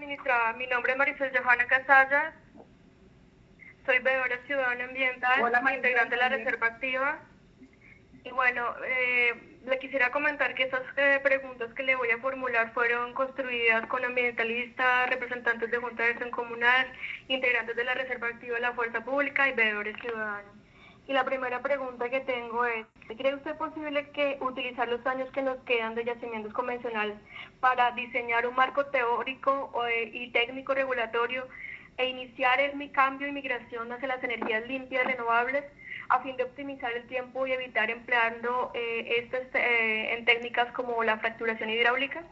administrada. Mi nombre es Marisol Johanna Casalla. Soy veedora ciudadana ambiental, Hola, integrante de la Reserva Activa. Y bueno, eh, le quisiera comentar que esas eh, preguntas que le voy a formular fueron construidas con ambientalistas, representantes de Junta de Acción Comunal, integrantes de la Reserva Activa de la Fuerza Pública y veedores ciudadanos. Y la primera pregunta que tengo es, ¿cree usted posible que utilizar los años que nos quedan de yacimientos convencionales para diseñar un marco teórico eh, y técnico regulatorio e iniciar el cambio y migración hacia las energías limpias y renovables a fin de optimizar el tiempo y evitar empleando eh, estas eh, en técnicas como la fracturación hidráulica?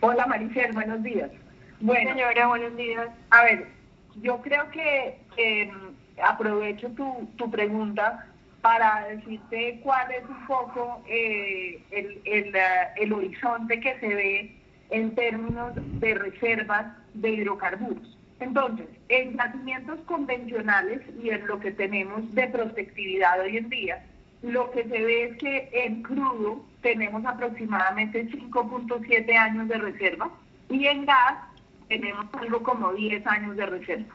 Hola Maricel, buenos días. Bueno, Señora, buenos días. a ver, yo creo que eh, aprovecho tu, tu pregunta para decirte cuál es un poco eh, el, el, eh, el horizonte que se ve en términos de reservas de hidrocarburos. Entonces, en nacimientos convencionales y en lo que tenemos de prospectividad hoy en día, lo que se ve es que en crudo tenemos aproximadamente 5.7 años de reserva y en gas tenemos algo como 10 años de reserva.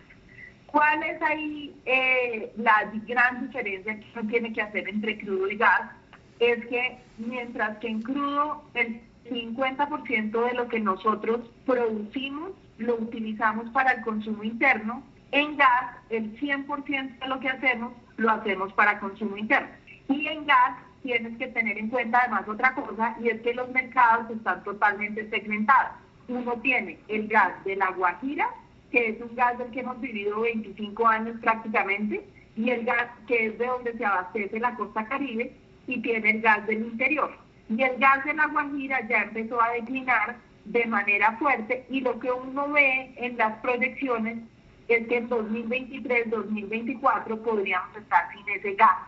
¿Cuál es ahí eh, la gran diferencia que uno tiene que hacer entre crudo y gas? Es que mientras que en crudo el 50% de lo que nosotros producimos lo utilizamos para el consumo interno, en gas el 100% de lo que hacemos lo hacemos para consumo interno. Y en gas tienes que tener en cuenta además otra cosa y es que los mercados están totalmente segmentados. Uno tiene el gas de la Guajira, que es un gas del que hemos vivido 25 años prácticamente, y el gas que es de donde se abastece la costa caribe, y tiene el gas del interior. Y el gas de la Guajira ya empezó a declinar de manera fuerte y lo que uno ve en las proyecciones es que en 2023-2024 podríamos estar sin ese gas.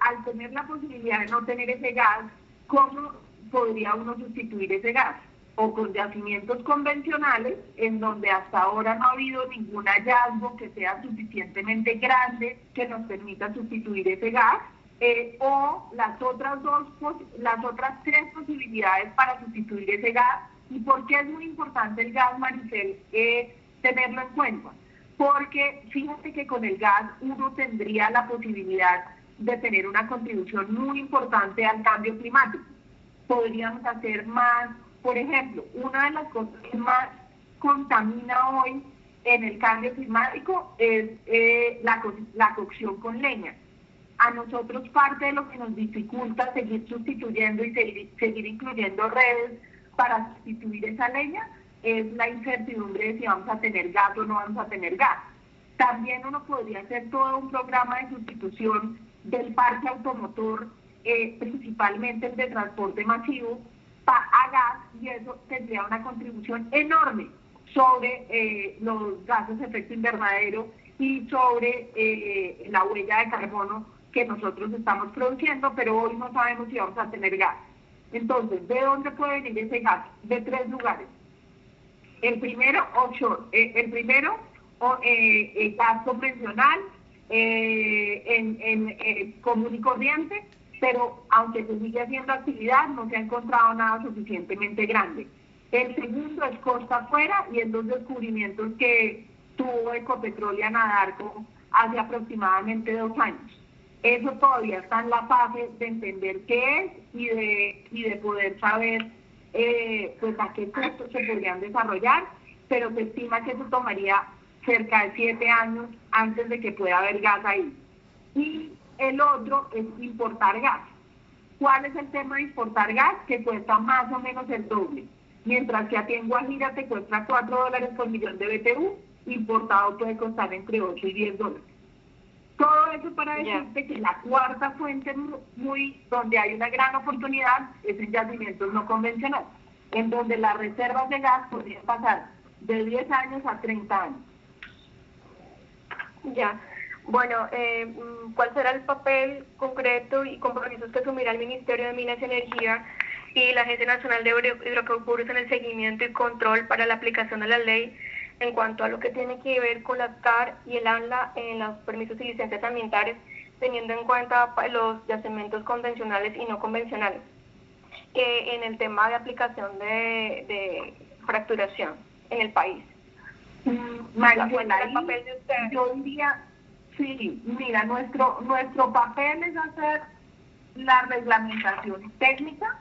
Al tener la posibilidad de no tener ese gas, ¿cómo podría uno sustituir ese gas? O con yacimientos convencionales, en donde hasta ahora no ha habido ningún hallazgo que sea suficientemente grande que nos permita sustituir ese gas, eh, o las otras dos, las otras tres posibilidades para sustituir ese gas. ¿Y por qué es muy importante el gas, Maricel, eh, tenerlo en cuenta? Porque fíjate que con el gas uno tendría la posibilidad de tener una contribución muy importante al cambio climático. Podríamos hacer más, por ejemplo, una de las cosas que más contamina hoy en el cambio climático es eh, la, la cocción con leña a nosotros parte de lo que nos dificulta seguir sustituyendo y seguir, seguir, incluyendo redes para sustituir esa leña es la incertidumbre de si vamos a tener gas o no vamos a tener gas. También uno podría hacer todo un programa de sustitución del parque automotor, eh, principalmente el de transporte masivo, a gas y eso tendría una contribución enorme sobre eh, los gases de efecto invernadero y sobre eh, la huella de carbono que nosotros estamos produciendo, pero hoy no sabemos si vamos a tener gas. Entonces, ¿de dónde puede venir ese gas? De tres lugares. El primero, offshore. Eh, el primero, eh, gas convencional, en, en común y corriente, pero aunque se sigue haciendo actividad, no se ha encontrado nada suficientemente grande. El segundo es costa afuera y en los descubrimientos que tuvo Ecopetrol y Anadarko hace aproximadamente dos años. Eso todavía está en la fase de entender qué es y de, y de poder saber eh, pues a qué punto se podrían desarrollar, pero se estima que eso tomaría cerca de siete años antes de que pueda haber gas ahí. Y el otro es importar gas. ¿Cuál es el tema de importar gas? Que cuesta más o menos el doble. Mientras que a ti en Guajira te cuesta 4 dólares por millón de BTU, importado puede costar entre 8 y 10 dólares. Todo eso para decirte que la cuarta fuente muy donde hay una gran oportunidad es en yacimientos no convencionales, en donde las reservas de gas podrían pasar de 10 años a 30 años. Ya. Bueno, eh, ¿cuál será el papel concreto y compromisos que asumirá el Ministerio de Minas y Energía y la Agencia Nacional de Hidrocarburos en el seguimiento y control para la aplicación de la ley en cuanto a lo que tiene que ver con la CAR y el ANLA en los permisos y licencias ambientales, teniendo en cuenta los yacimientos convencionales y no convencionales, en el tema de aplicación de, de fracturación en el país. Mm, el papel de usted? Yo diría, sí, mira, nuestro, nuestro papel es hacer la reglamentación técnica,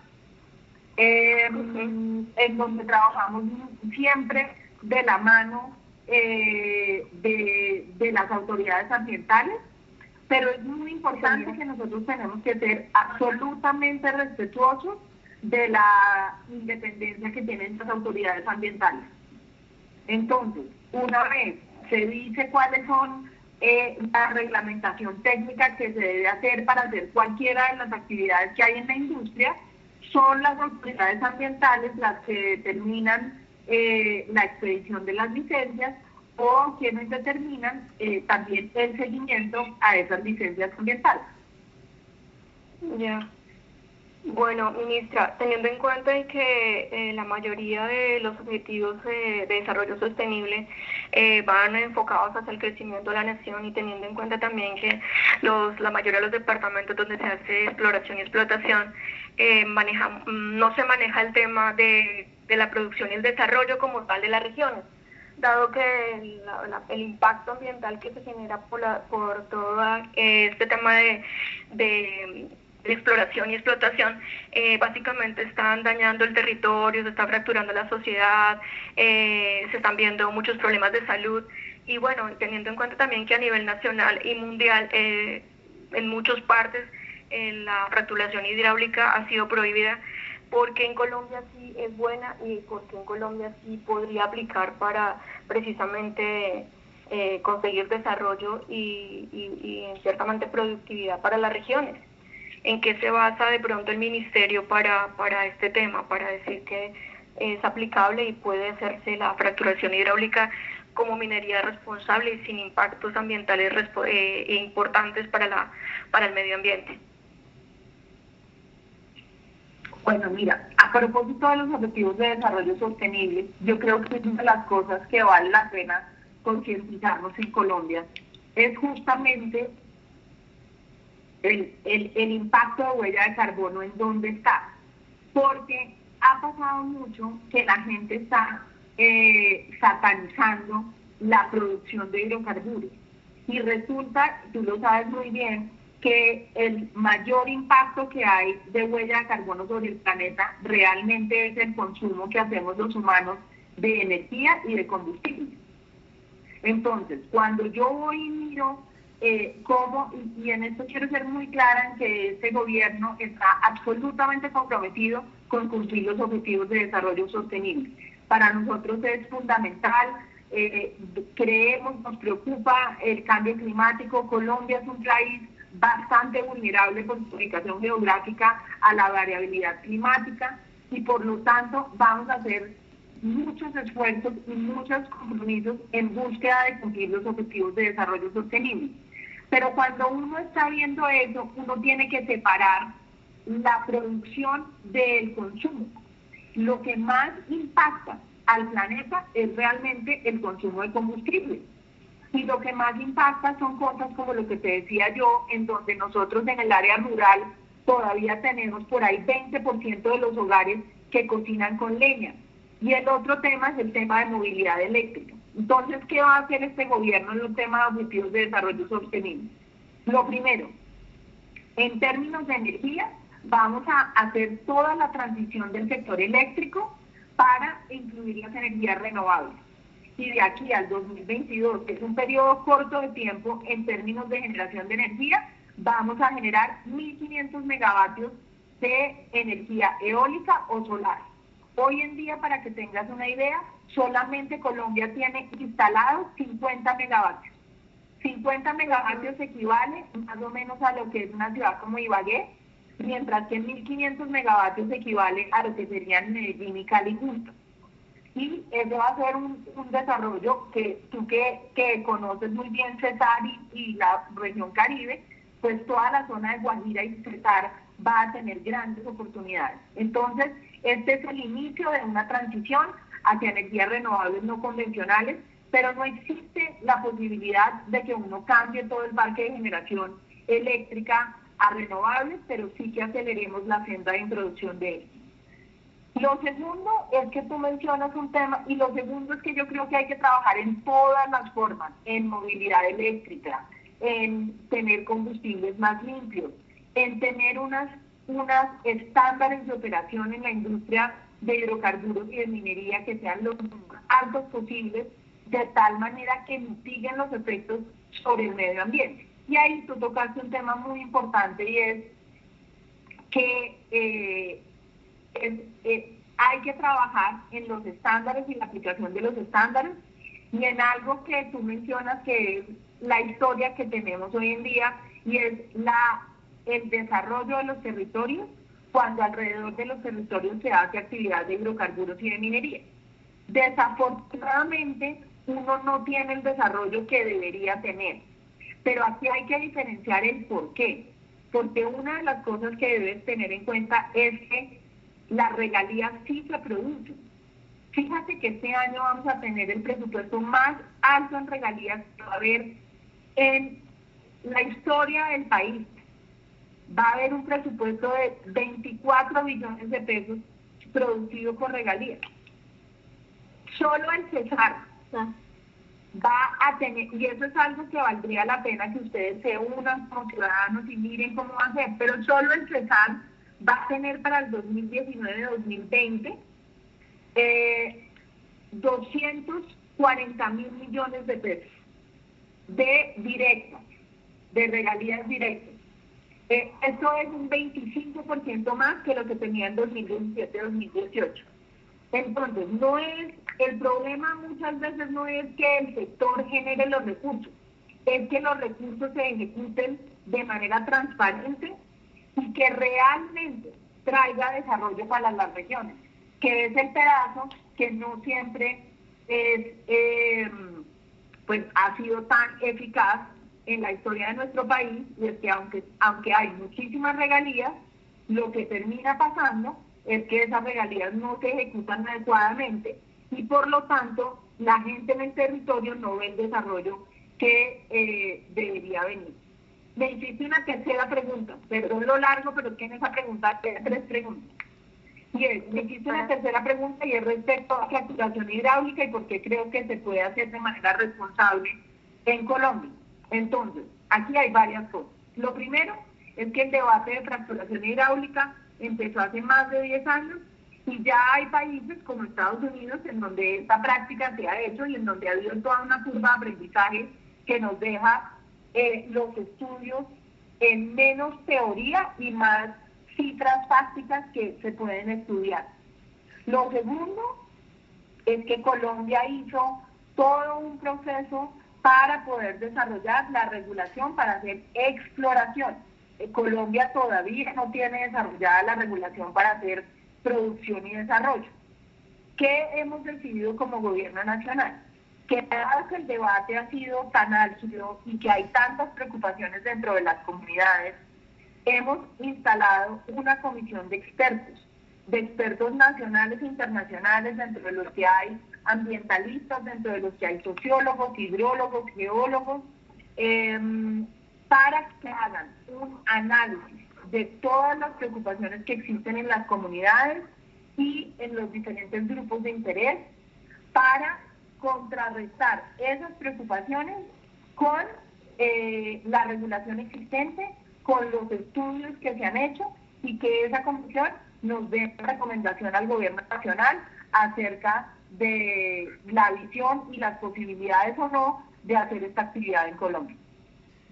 em, en donde trabajamos siempre de la mano eh, de, las autoridades ambientales, pero es muy importante que nosotros tenemos que ser absolutamente respetuosos de la independencia que tienen las autoridades ambientales. Entonces, una vez se dice cuáles son eh, la reglamentación técnica que se debe hacer para hacer cualquiera de las actividades que hay en la industria, son las autoridades ambientales las que determinan eh, la expedición de las licencias o quienes determinan eh, también el seguimiento a esas licencias ambientales. Ya. Bueno, ministra, teniendo en cuenta que eh, la mayoría de los objetivos de desarrollo sostenible eh, van enfocados hacia el crecimiento de la nación y teniendo en cuenta también que los, la mayoría de los departamentos donde se hace exploración y explotación eh, maneja, no se maneja el tema de, la producción y el desarrollo como tal de las regiones, dado que el, el impacto ambiental que se genera por, la, por todo este tema de de exploración y explotación, eh, básicamente están dañando el territorio, se está fracturando la sociedad, eh, se están viendo muchos problemas de salud. Y bueno, teniendo en cuenta también que a nivel nacional y mundial eh, en muchas partes la fracturación hidráulica ha sido prohibida porque en Colombia sí es buena y porque en Colombia sí podría aplicar para precisamente conseguir desarrollo y, y, y en ciertamente productividad para las regiones en qué se basa de pronto el ministerio para, para este tema, para decir que es aplicable y puede hacerse la fracturación hidráulica como minería responsable y sin impactos ambientales eh, e importantes para, la, para el medio ambiente. Bueno, mira, a propósito de los objetivos de desarrollo sostenible, yo creo que una de las cosas que vale la pena concientizarnos en Colombia es justamente el, el, impacto de huella de carbono en dónde está. Porque ha pasado mucho que la gente está eh, satanizando la producción de hidrocarburos. Y resulta, tú lo sabes muy bien, que el mayor impacto que hay de huella de carbono sobre el planeta realmente es el consumo que hacemos los humanos de energía y de combustible. Entonces, cuando yo voy y miro eh, cómo, y, en esto quiero ser muy clara en que este gobierno está absolutamente comprometido con cumplir los objetivos de desarrollo sostenible. Para nosotros es fundamental, eh, creemos, nos preocupa el cambio climático. Colombia es un país bastante vulnerable por su ubicación geográfica a la variabilidad climática y por lo tanto vamos a hacer muchos esfuerzos y muchos compromisos en búsqueda de cumplir los objetivos de desarrollo sostenible. Pero cuando uno está viendo eso, uno tiene que separar la producción del consumo. Lo que más impacta al planeta es realmente el consumo de combustible. Y lo que más impacta son cosas como lo que te decía yo, en donde nosotros en el área rural todavía tenemos por ahí 20% de los hogares que cocinan con leña. Y el otro tema es el tema de movilidad eléctrica. Entonces, ¿qué va a hacer este gobierno en los temas de objetivos de desarrollo sostenible? Lo primero, en términos de energía, vamos a hacer toda la transición del sector eléctrico para incluir las energías renovables. Y de aquí al 2022, que es un periodo corto de tiempo en términos de generación de energía, vamos a generar 1.500 megavatios de energía eólica o solar. Hoy en día, para que tengas una idea, solamente Colombia tiene instalados 50 megavatios. 50 megavatios equivale más o menos a lo que es una ciudad como Ibagué, mientras que 1500 megavatios equivale a lo que serían Medellín y Cali juntos. Y eso va a ser un, desarrollo que tú que, que, conoces muy bien Cesar y, la región Caribe, pues toda la zona de Guajira y Cesar va a tener grandes oportunidades. Entonces, este es el inicio de una transición hacia energías renovables no convencionales, pero no existe la posibilidad de que uno cambie todo el parque de generación eléctrica a renovables, pero sí que aceleremos la senda de introducción de él. Lo segundo es que tú mencionas un tema y lo segundo es que yo creo que hay que trabajar en todas las formas, en movilidad eléctrica, en tener combustibles más limpios, en tener unas, unas estándares de operación en la industria de hidrocarburos y de minería que sean los más altos posibles, de tal manera que mitiguen los efectos sobre el medio ambiente. Y ahí tú tocaste un tema muy importante y es que eh, eh, hay que trabajar en los estándares y la aplicación de los estándares y en algo que tú mencionas que es la historia que tenemos hoy en día y es la, el desarrollo de los territorios cuando alrededor de los territorios se hace actividad de hidrocarburos y de minería. Desafortunadamente, uno no tiene el desarrollo que debería tener, pero aquí hay que diferenciar el por qué. Porque una de las cosas que debes tener en cuenta es que las regalías sí se producen. Fíjate que este año vamos a tener el presupuesto más alto en regalías que va a haber en la historia del país va a haber un presupuesto de 24 billones de pesos producido por regalías. Solo el Cesar va a tener, y eso es algo que valdría la pena que ustedes se unan como ciudadanos y miren cómo va a ser, pero solo el Cesar va a tener para el 2019-2020 eh, 240 mil millones de pesos de directas, de regalías directas. Eh, esto es un 25% más que lo que tenía en 2017-2018. Entonces, no es, el problema muchas veces no es que el sector genere los recursos, es que los recursos se ejecuten de manera transparente y que realmente traiga desarrollo para las regiones, que es el pedazo que no siempre. Eh, pues ha sido tan eficaz en la historia de nuestro país y es que aunque, aunque hay muchísimas regalías, lo que termina pasando es que esas regalías no se ejecutan adecuadamente y por lo tanto la gente en el territorio no ve el desarrollo que eh, debería venir. Me hiciste una tercera pregunta, perdón lo largo, pero es que en esa pregunta tres preguntas. Y es, me hiciste una tercera pregunta y es respecto a fracturación hidráulica y por qué creo que se puede hacer de manera responsable en Colombia. Entonces, aquí hay varias cosas. Lo primero es que el debate de fracturación hidráulica empezó hace más de 10 años y ya hay países como Estados Unidos en donde esta práctica se ha hecho y en donde ha habido toda una curva de aprendizaje que nos deja eh, los estudios en menos teoría y más cifras fácticas que se pueden estudiar. Lo segundo es que Colombia hizo todo un proceso para poder desarrollar la regulación para hacer exploración. Eh, Colombia todavía no tiene desarrollada la regulación para hacer producción y desarrollo. ¿Qué hemos decidido como gobierno nacional? Que dado que el debate ha sido tan álgido y que hay tantas preocupaciones dentro de las comunidades, hemos instalado una comisión de expertos, de expertos nacionales e internacionales, dentro de los que hay ambientalistas, dentro de los que hay sociólogos, hidrólogos, geólogos, em, para que hagan un análisis de todas las preocupaciones que existen en las comunidades y en los diferentes grupos de interés para contrarrestar esas preocupaciones con eh, la regulación existente con los estudios que se han hecho y que esa comisión nos dé recomendación al gobierno nacional acerca de la visión y las posibilidades o no de hacer esta actividad en Colombia.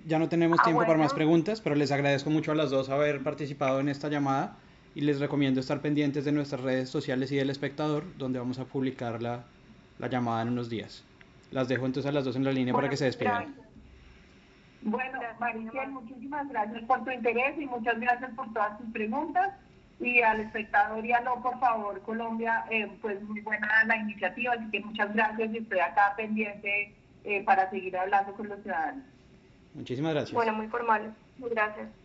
Ya no tenemos ah, tiempo para más preguntas, pero les agradezco mucho a las dos haber participado en esta llamada y les recomiendo estar pendientes de nuestras redes sociales y del espectador, donde vamos a publicar la, la llamada en unos días. Las dejo entonces a las dos en la línea para que se despidan. Bueno, Mariciel, muchísimas gracias por tu interés y muchas gracias por todas tus preguntas. Y al espectador y a lo, por favor, Colombia, eh, pues muy buena la iniciativa, así que muchas gracias y estoy acá pendiente eh, para seguir hablando con los ciudadanos. Muchísimas gracias. Bueno, muy formal. Muchas gracias.